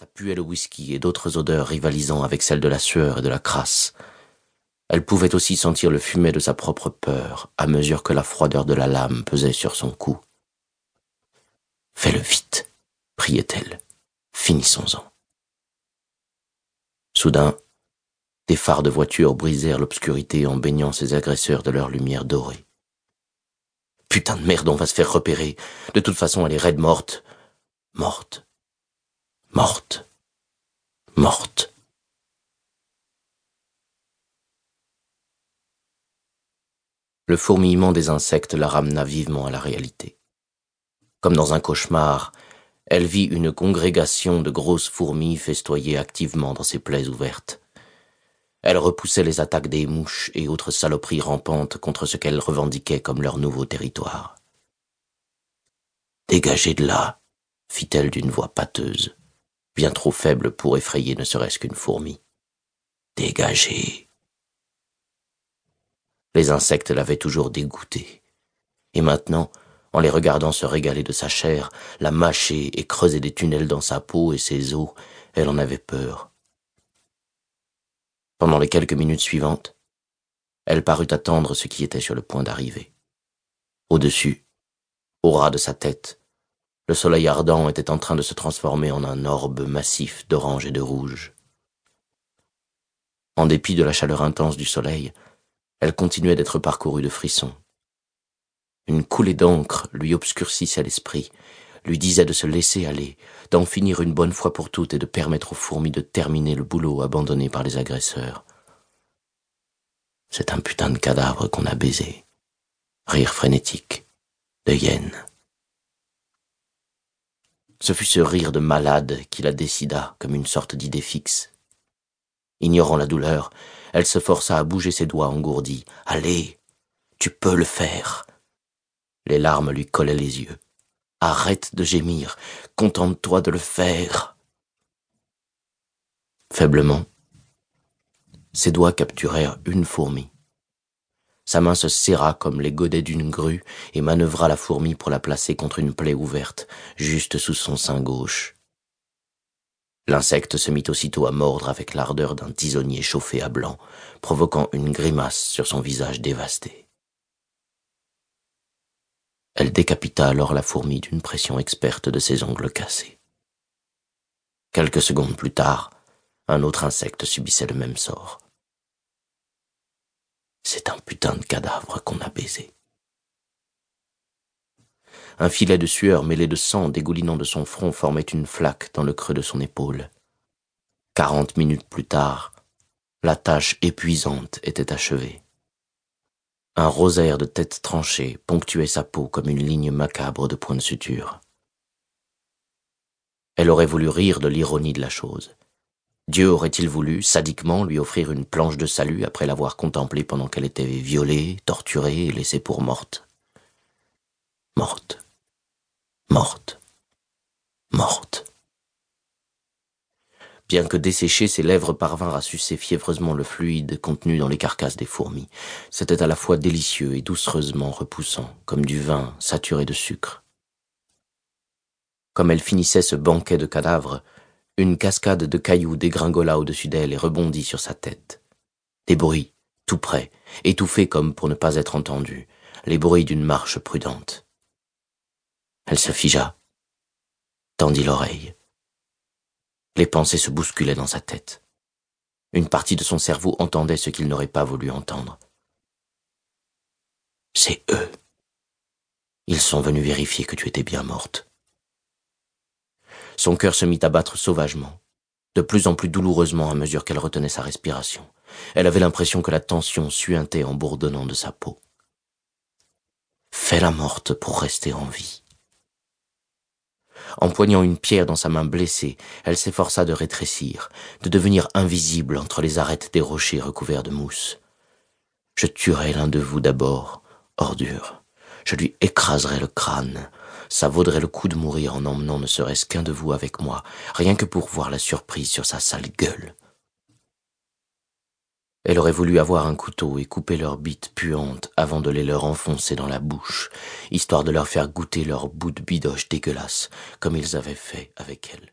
Ça puait le whisky et d'autres odeurs rivalisant avec celles de la sueur et de la crasse. Elle pouvait aussi sentir le fumet de sa propre peur à mesure que la froideur de la lame pesait sur son cou. Fais-le vite, priait-elle. Finissons-en. Soudain, des phares de voiture brisèrent l'obscurité en baignant ses agresseurs de leur lumière dorée. Putain de merde, on va se faire repérer. De toute façon, elle est raide morte. Morte morte, morte. Le fourmillement des insectes la ramena vivement à la réalité. Comme dans un cauchemar, elle vit une congrégation de grosses fourmis festoyer activement dans ses plaies ouvertes. Elle repoussait les attaques des mouches et autres saloperies rampantes contre ce qu'elle revendiquait comme leur nouveau territoire. Dégagez de là, fit-elle d'une voix pâteuse bien trop faible pour effrayer ne serait-ce qu'une fourmi. Dégagez. Les insectes l'avaient toujours dégoûtée. Et maintenant, en les regardant se régaler de sa chair, la mâcher et creuser des tunnels dans sa peau et ses os, elle en avait peur. Pendant les quelques minutes suivantes, elle parut attendre ce qui était sur le point d'arriver. Au-dessus, au ras de sa tête, le soleil ardent était en train de se transformer en un orbe massif d'orange et de rouge. En dépit de la chaleur intense du soleil, elle continuait d'être parcourue de frissons. Une coulée d'encre lui obscurcissait l'esprit, lui disait de se laisser aller, d'en finir une bonne fois pour toutes et de permettre aux fourmis de terminer le boulot abandonné par les agresseurs. C'est un putain de cadavre qu'on a baisé. Rire frénétique, de hyène. Ce fut ce rire de malade qui la décida comme une sorte d'idée fixe. Ignorant la douleur, elle se força à bouger ses doigts engourdis. Allez, tu peux le faire. Les larmes lui collaient les yeux. Arrête de gémir, contente-toi de le faire. Faiblement, ses doigts capturèrent une fourmi. Sa main se serra comme les godets d'une grue et manœuvra la fourmi pour la placer contre une plaie ouverte, juste sous son sein gauche. L'insecte se mit aussitôt à mordre avec l'ardeur d'un tisonnier chauffé à blanc, provoquant une grimace sur son visage dévasté. Elle décapita alors la fourmi d'une pression experte de ses ongles cassés. Quelques secondes plus tard, un autre insecte subissait le même sort. C'est un putain de cadavre qu'on a baisé. Un filet de sueur mêlé de sang dégoulinant de son front formait une flaque dans le creux de son épaule. Quarante minutes plus tard, la tâche épuisante était achevée. Un rosaire de têtes tranchées ponctuait sa peau comme une ligne macabre de points de suture. Elle aurait voulu rire de l'ironie de la chose. Dieu aurait-il voulu, sadiquement, lui offrir une planche de salut après l'avoir contemplée pendant qu'elle était violée, torturée et laissée pour morte? Morte. Morte. Morte. Bien que desséchées, ses lèvres parvinrent à sucer fiévreusement le fluide contenu dans les carcasses des fourmis. C'était à la fois délicieux et doucereusement repoussant, comme du vin saturé de sucre. Comme elle finissait ce banquet de cadavres, une cascade de cailloux dégringola au-dessus d'elle et rebondit sur sa tête. Des bruits, tout près, étouffés comme pour ne pas être entendus, les bruits d'une marche prudente. Elle se figea, tendit l'oreille. Les pensées se bousculaient dans sa tête. Une partie de son cerveau entendait ce qu'il n'aurait pas voulu entendre. C'est eux. Ils sont venus vérifier que tu étais bien morte. Son cœur se mit à battre sauvagement, de plus en plus douloureusement à mesure qu'elle retenait sa respiration. Elle avait l'impression que la tension suintait en bourdonnant de sa peau. Fais-la morte pour rester en vie. Empoignant une pierre dans sa main blessée, elle s'efforça de rétrécir, de devenir invisible entre les arêtes des rochers recouverts de mousse. Je tuerai l'un de vous d'abord, ordure. Je lui écraserai le crâne, ça vaudrait le coup de mourir en emmenant ne serait-ce qu'un de vous avec moi, rien que pour voir la surprise sur sa sale gueule. Elle aurait voulu avoir un couteau et couper leurs bites puantes avant de les leur enfoncer dans la bouche, histoire de leur faire goûter leur bout de bidoche dégueulasse, comme ils avaient fait avec elle.